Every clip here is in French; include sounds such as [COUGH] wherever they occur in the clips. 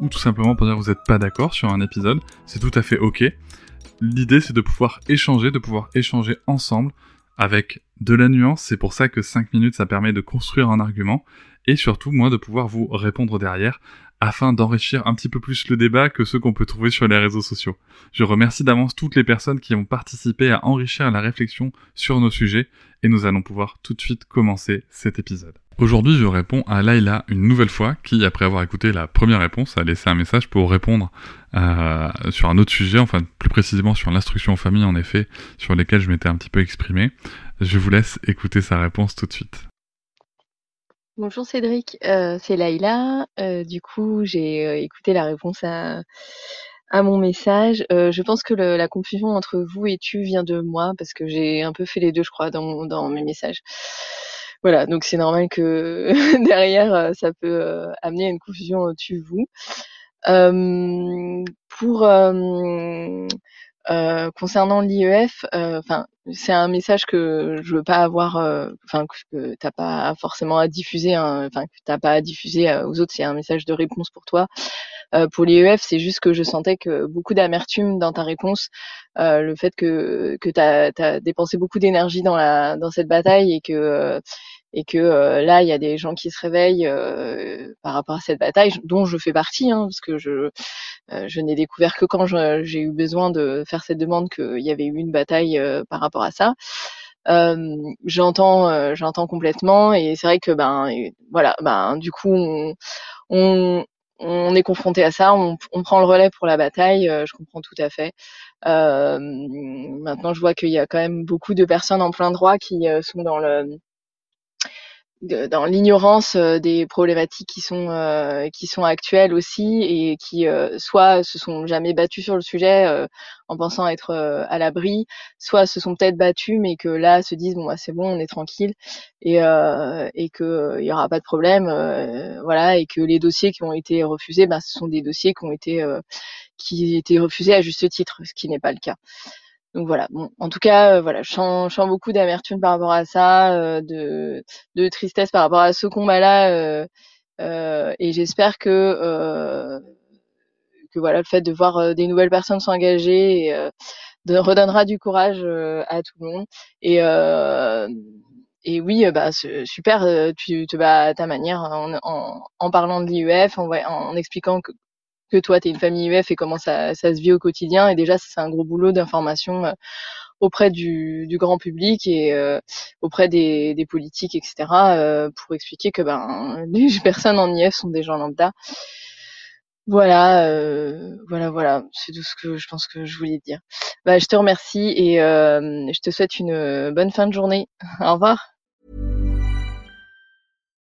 ou tout simplement pour dire que vous n'êtes pas d'accord sur un épisode, c'est tout à fait ok. L'idée c'est de pouvoir échanger, de pouvoir échanger ensemble avec de la nuance, c'est pour ça que 5 minutes ça permet de construire un argument, et surtout moi de pouvoir vous répondre derrière afin d'enrichir un petit peu plus le débat que ceux qu'on peut trouver sur les réseaux sociaux. Je remercie d'avance toutes les personnes qui ont participé à enrichir la réflexion sur nos sujets et nous allons pouvoir tout de suite commencer cet épisode. Aujourd'hui, je réponds à Laila une nouvelle fois qui, après avoir écouté la première réponse, a laissé un message pour répondre euh, sur un autre sujet, enfin plus précisément sur l'instruction en famille en effet, sur lesquels je m'étais un petit peu exprimé. Je vous laisse écouter sa réponse tout de suite. Bonjour Cédric, euh, c'est Laïla. Euh, du coup, j'ai euh, écouté la réponse à, mon message. Euh, je pense que la confusion entre vous et tu vient de moi parce que j'ai un peu fait les deux, je crois, dans, dans mes messages. Voilà, donc c'est normal que [LAUGHS] derrière, ça peut amener à une confusion tu-vous. pour concernant l'IEF, enfin c'est un message que je veux pas avoir, enfin que t'as pas forcément à diffuser, enfin que t'as pas à diffuser aux autres. C'est un message de réponse pour toi. Euh, pour l'IEF, c'est juste que je sentais que beaucoup d'amertume dans ta réponse, euh, le fait que que t'as as dépensé beaucoup d'énergie dans la dans cette bataille et que et que là il y a des gens qui se réveillent par rapport à cette bataille dont je fais partie hein, parce que je je n'ai découvert que quand j'ai eu besoin de faire cette demande qu'il y avait eu une bataille par rapport à ça. Euh, j'entends j'entends complètement et c'est vrai que ben voilà ben du coup on, on, est confronté à ça, on, on, prend le relais pour la bataille, euh, je comprends tout à fait. Euh, maintenant, je vois qu'il y a quand même beaucoup de personnes en plein droit qui euh, sont dans le dans l'ignorance euh, des problématiques qui sont euh, qui sont actuelles aussi et qui euh, soit se sont jamais battus sur le sujet en pensant être à l'abri, soit se sont peut-être battus mais que là se disent bon bah, c'est bon on est tranquille et et que il y aura pas de problème voilà et que les dossiers qui ont été refusés bah, ce sont des dossiers qui ont été qui étaient refusés à juste titre ce qui n'est pas le cas donc voilà. Bon, en tout cas, euh, voilà, je sens, beaucoup d'amertume par rapport à ça, euh, de, tristesse par rapport à ce combat-là, euh, et j'espère que que voilà, le fait de voir des nouvelles personnes s'engager redonnera du courage à tout le monde. Et et oui, bah super, tu te bats à ta manière en, en, en parlant de l'IEF, en, en expliquant que que toi, tu es une famille UF et comment ça, ça, se vit au quotidien. Et déjà, c'est un gros boulot d'information euh, auprès du, du, grand public et euh, auprès des, des, politiques, etc., euh, pour expliquer que ben, [LAUGHS] les personnes en IF sont des gens lambda. Voilà, euh, voilà, voilà, c'est tout ce que je pense que je voulais dire. Bah, je te remercie et je te souhaite une bonne fin de journée. Au revoir.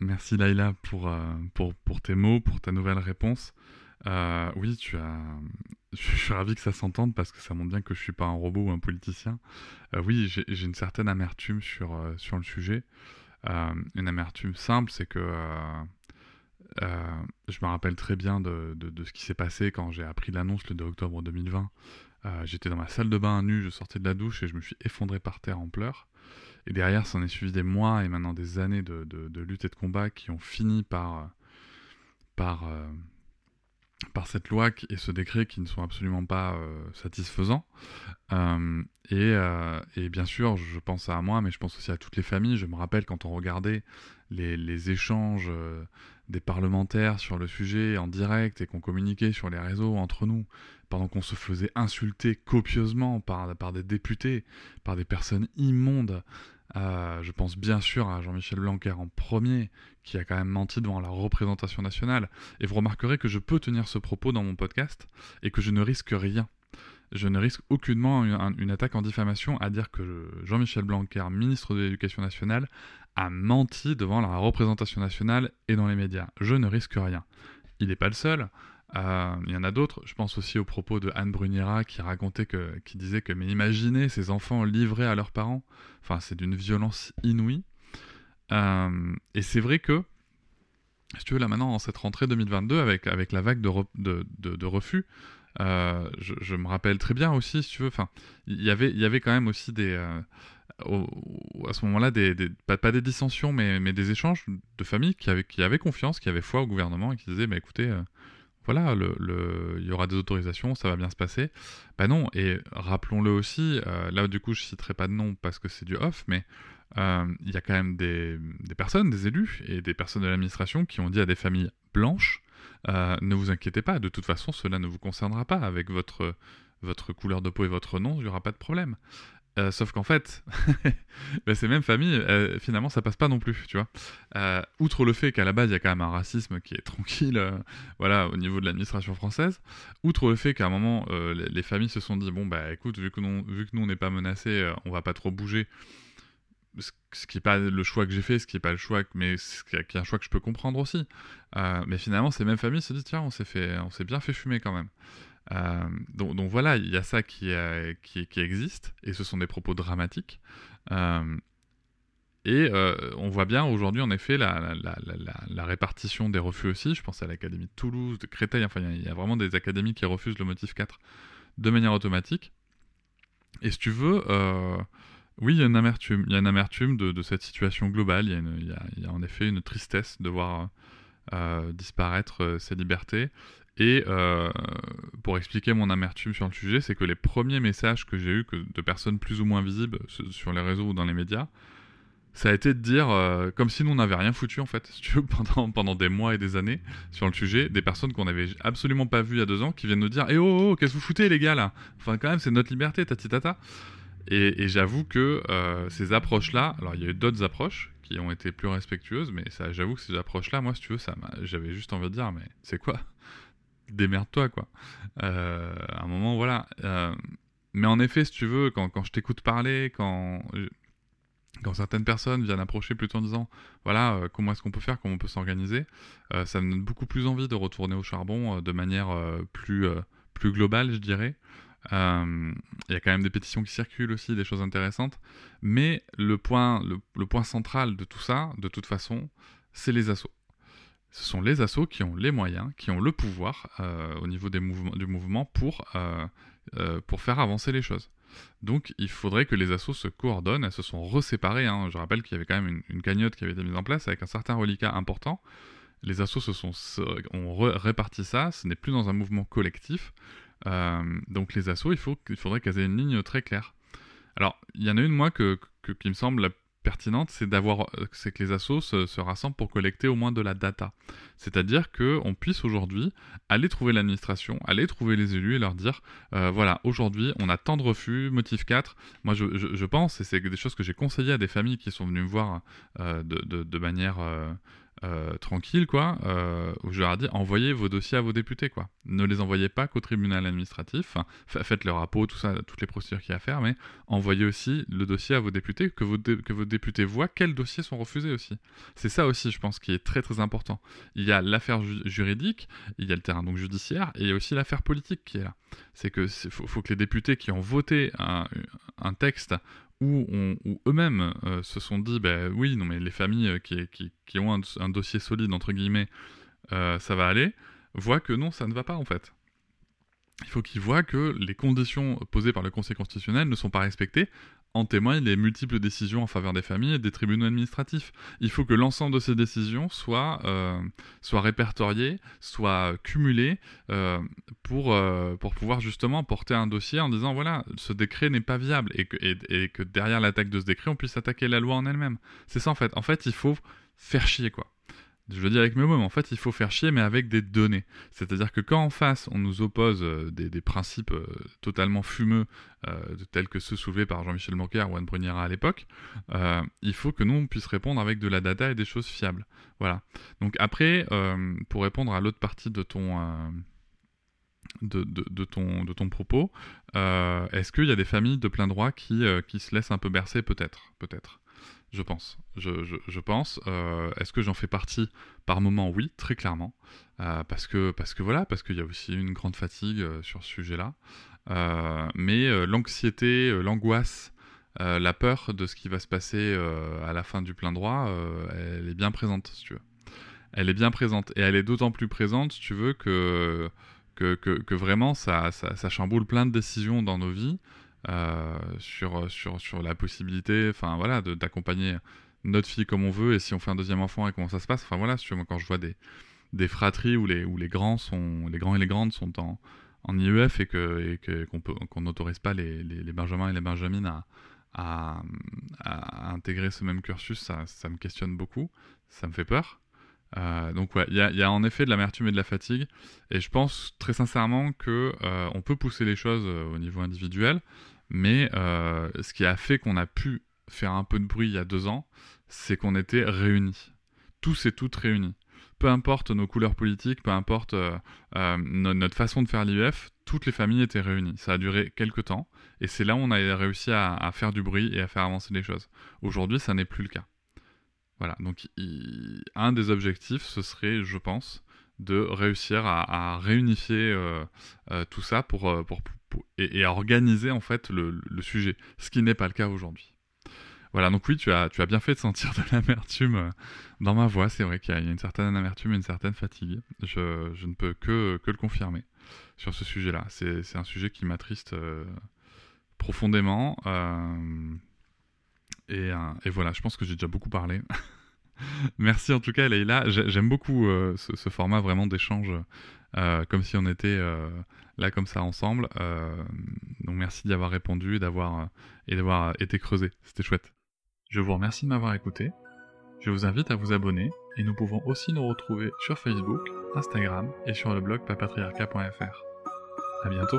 Merci Laïla pour, euh, pour, pour, tes mots, pour ta nouvelle réponse. Euh, oui, tu as... [LAUGHS] je suis ravi que ça s'entende parce que ça montre bien que je suis pas un robot ou un politicien. Euh, oui, j'ai une certaine amertume sur, sur le sujet. une amertume simple, c'est que je me rappelle très bien de, de, de ce qui s'est passé quand j'ai appris l'annonce le 2 octobre 2020 Euh, j'étais dans ma salle de bain nu, je sortais de la douche et je me suis effondré par terre en pleurs. Et derrière, s'en est suivi des mois et maintenant des années de, de, lutte et de combat qui ont fini par, par, par cette loi et ce décret qui ne sont absolument pas euh, satisfaisants. Euh, et, euh, bien sûr, je pense à moi, mais je pense aussi à toutes les familles. Je me rappelle quand on regardait les échanges des parlementaires sur le sujet en direct et qu'on communiquait sur les réseaux entre nous, pendant qu'on se faisait insulter copieusement par, des députés, par des personnes immondes, euh, je pense bien sûr à Jean-Michel Blanquer en premier, qui a quand même menti devant la représentation nationale. Et vous remarquerez que je peux tenir ce propos dans mon podcast et que je ne risque rien. Je ne risque aucunement une, attaque en diffamation à dire que Jean-Michel Blanquer, ministre de l'Éducation nationale, a menti devant la représentation nationale et dans les médias. Je ne risque rien. Il n'est pas le seul. Euh, il y en a d'autres. Je pense aussi aux propos de Anne Bruniera qui racontait que, qui disait que, mais imaginez ces enfants livrés à leurs parents. Enfin, c'est d'une violence inouïe. Euh, et c'est vrai que, si tu veux, là maintenant, en cette rentrée 2022, avec, avec la vague de, de, de, refus, euh, je, me rappelle très bien aussi, si tu veux, enfin, il y avait, il y avait quand même aussi des, à ce moment-là, pas, des dissensions, mais, des échanges de familles qui avaient, confiance, qui avaient foi au gouvernement et qui disaient, bah, écoutez, voilà, le, il y aura des autorisations, ça va bien se passer. Bah non, et rappelons-le aussi, euh, là du coup je citerai pas de nom parce que c'est du off, mais euh, il y a quand même des, personnes, des élus et des personnes de l'administration qui ont dit à des familles blanches, euh, ne vous inquiétez pas, de toute façon cela ne vous concernera pas avec votre, votre couleur de peau et votre nom, il n'y aura pas de problème. Euh, sauf qu'en fait, [LAUGHS] bah, ces mêmes familles, euh, finalement, ça passe pas non plus, tu vois. Outre le fait qu'à la base, il y a quand même un racisme qui est [LAUGHS] tranquille, voilà, au niveau de l'administration française. Outre le fait qu'à un moment, les, familles se sont dit, bon, bah, écoute, vu que, vu que nous, on n'est pas menacés, on va pas trop bouger. Ce, qui n'est pas le choix que j'ai fait, ce qui n'est pas le choix, mais ce qui est un choix que je peux comprendre aussi. mais finalement, ces mêmes familles se disent, tiens, on s'est fait, on s'est bien fait fumer quand même. Euh, donc, voilà, il y a ça qui, existe, et ce sont des propos dramatiques. Euh, et euh, on voit bien aujourd'hui, en effet, la, la, répartition des refus aussi. Je pense à l'Académie de Toulouse, de Créteil, enfin, il y, a vraiment des académies qui refusent le motif 4 de manière automatique. Et si tu veux, oui, il y a une amertume, il y a une amertume de, cette situation globale. Il y, a en effet une tristesse de voir disparaître ces libertés. Et euh, pour expliquer mon amertume sur le sujet, c'est que les premiers messages que j'ai eus de personnes plus ou moins visibles sur les réseaux ou dans les médias, ça a été de dire, euh, comme si nous n'avions rien foutu en fait, [LAUGHS] pendant, des mois et des années sur le sujet, des personnes qu'on n'avait absolument pas vues il y a deux ans qui viennent nous dire Eh oh, oh, oh qu'est-ce que vous foutez les gars là? Enfin, quand même, c'est notre liberté, tati tata. Et, j'avoue que euh, ces approches-là, alors il y a eu d'autres approches qui ont été plus respectueuses, mais ça, j'avoue que ces approches-là, moi, si tu veux, ça j'avais juste envie de dire Mais c'est quoi? [LAUGHS] Démerde-toi, quoi. Euh, à un moment, voilà. Euh, mais en effet, si tu veux, quand, quand je t'écoute parler, quand, quand certaines personnes viennent approcher plutôt en disant, voilà, comment est-ce qu'on peut faire, comment on peut s'organiser, ça me donne beaucoup plus envie de retourner au charbon de manière plus, plus globale, je dirais. Il y a quand même des pétitions qui circulent aussi, des choses intéressantes. Mais le point, central de tout ça, de toute façon, c'est les assauts ce sont les assos qui ont les moyens, qui ont le pouvoir euh, au niveau du mouvement pour, euh, euh, pour faire avancer les choses. Donc il faudrait que les assos se coordonnent, elles se sont reséparées. Hein. Je rappelle qu'il y avait quand même une, cagnotte qui avait été mise en place avec un certain reliquat important. Les assos se sont, ont réparti ça, ce n'est plus dans un mouvement collectif. Donc les assos, il, faudrait qu'elles aient une ligne très claire. Alors, il y en a une, moi, que, qui me semble pertinente, euh, c'est que les assos se, rassemblent pour collecter au moins de la data. C'est-à-dire que on puisse aujourd'hui aller trouver l'administration, aller trouver les élus et leur dire, euh, voilà, aujourd'hui on a tant de refus, motif 4. Moi je, pense, et c'est des choses que j'ai conseillées à des familles qui sont venues me voir euh, de, manière euh, tranquille, quoi, euh, je leur ai dit envoyez vos dossiers à vos députés, quoi. Ne les envoyez pas qu'au tribunal administratif, faites leur rapport, tout ça, toutes les procédures qu'il y a à faire, mais envoyez aussi le dossier à vos députés, que vos, que vos députés voient quels dossiers sont refusés aussi. C'est ça aussi, je pense, qui est très très important. Il y a l'affaire juridique, il y a le terrain donc judiciaire, et il y a aussi l'affaire politique qui est là. C'est que faut, que les députés qui ont voté un, un texte où, eux-mêmes euh, se sont dit, ben oui, non mais les familles euh, qui ont un, dossier solide, entre guillemets, euh, ça va aller, voient que non, ça ne va pas en fait. il faut qu'ils voient que les conditions posées par le Conseil constitutionnel ne sont pas respectées. En témoignent les multiples décisions en faveur des familles et des tribunaux administratifs. Il faut que l'ensemble de ces décisions soient, euh, répertoriées, soient cumulées euh, pour, euh, pour pouvoir justement porter un dossier en disant voilà, ce décret n'est pas viable et que, et que derrière l'attaque de ce décret, on puisse attaquer la loi en elle-même. C'est ça en fait. En fait, il faut faire chier quoi je le dis avec mes mots, mais en fait, il faut faire chier, mais avec des données. C'est-à-dire que quand en face, on nous oppose euh, des, principes euh, totalement fumeux, euh, tels que ceux soulevés par Jean-Michel Blanquer ou Anne Bruniera à l'époque, il faut que nous, on puisse répondre avec de la data et des choses fiables. Voilà. Donc après, pour répondre à l'autre partie de ton... De, ton, de ton propos, est-ce qu'il y a des familles de plein droit qui, qui se laissent un peu bercer Peut-être, peut-être. Je pense. Je, pense. Euh, Est-ce que j'en fais partie Par moment, oui, très clairement. Euh, parce, que, parce que voilà, parce qu'il y a aussi une grande fatigue euh, sur ce sujet-là. Mais l'anxiété, l'angoisse, la peur de ce qui va se passer à la fin du plein droit, elle est bien présente, si tu veux. Elle est bien présente. Et elle est d'autant plus présente, si tu veux, que, que, que, vraiment, ça, ça chamboule plein de décisions dans nos vies. Euh, sur, sur, sur la possibilité, enfin voilà, d'accompagner notre fille comme on veut et si on fait un deuxième enfant et comment ça se passe. Enfin voilà, quand je vois des, des fratries où les, où les grands sont, les grands et les grandes sont en, en IEF et que et qu'on n'autorise pas les, les, les, benjamins et les benjamines à, à, à, intégrer ce même cursus, ça, ça me questionne beaucoup, ça me fait peur. Euh, donc ouais, il y a, en effet de l'amertume et de la fatigue, et je pense très sincèrement que euh, on peut pousser les choses euh, au niveau individuel, mais euh, ce qui a fait qu'on a pu faire un peu de bruit il y a deux ans, c'est qu'on était réunis, tous et toutes réunis. Peu importe nos couleurs politiques, peu importe no notre façon de faire l'IEF, toutes les familles étaient réunies. Ça a duré quelques temps, et c'est là où on a réussi à faire du bruit et à faire avancer les choses. Aujourd'hui, ça n'est plus le cas. Voilà, donc un des objectifs, ce serait, je pense, de réussir à, réunifier euh, euh, tout ça pour, euh, pour, et, et, à organiser en fait le, sujet, ce qui n'est pas le cas aujourd'hui. Voilà, donc oui, tu as, tu as bien fait de sentir de [LAUGHS] l'amertume dans ma voix. C'est vrai qu'il y a une certaine amertume, une certaine fatigue. Je, je ne peux que, que le confirmer sur ce sujet-là. C'est un sujet qui m'attriste profondément. Et, euh, et, voilà, je pense que j'ai déjà beaucoup parlé. [LAUGHS] Merci en tout cas, Leïla. J'aime beaucoup euh, ce, format vraiment d'échange, euh, comme si on était là comme ça ensemble. donc merci d'y avoir répondu et d'avoir et d'avoir été creusé. C'était chouette. Je vous remercie de m'avoir écouté. Je vous invite à vous abonner et nous pouvons aussi nous retrouver sur Facebook, Instagram et sur le blog papatriarca.fr. À bientôt.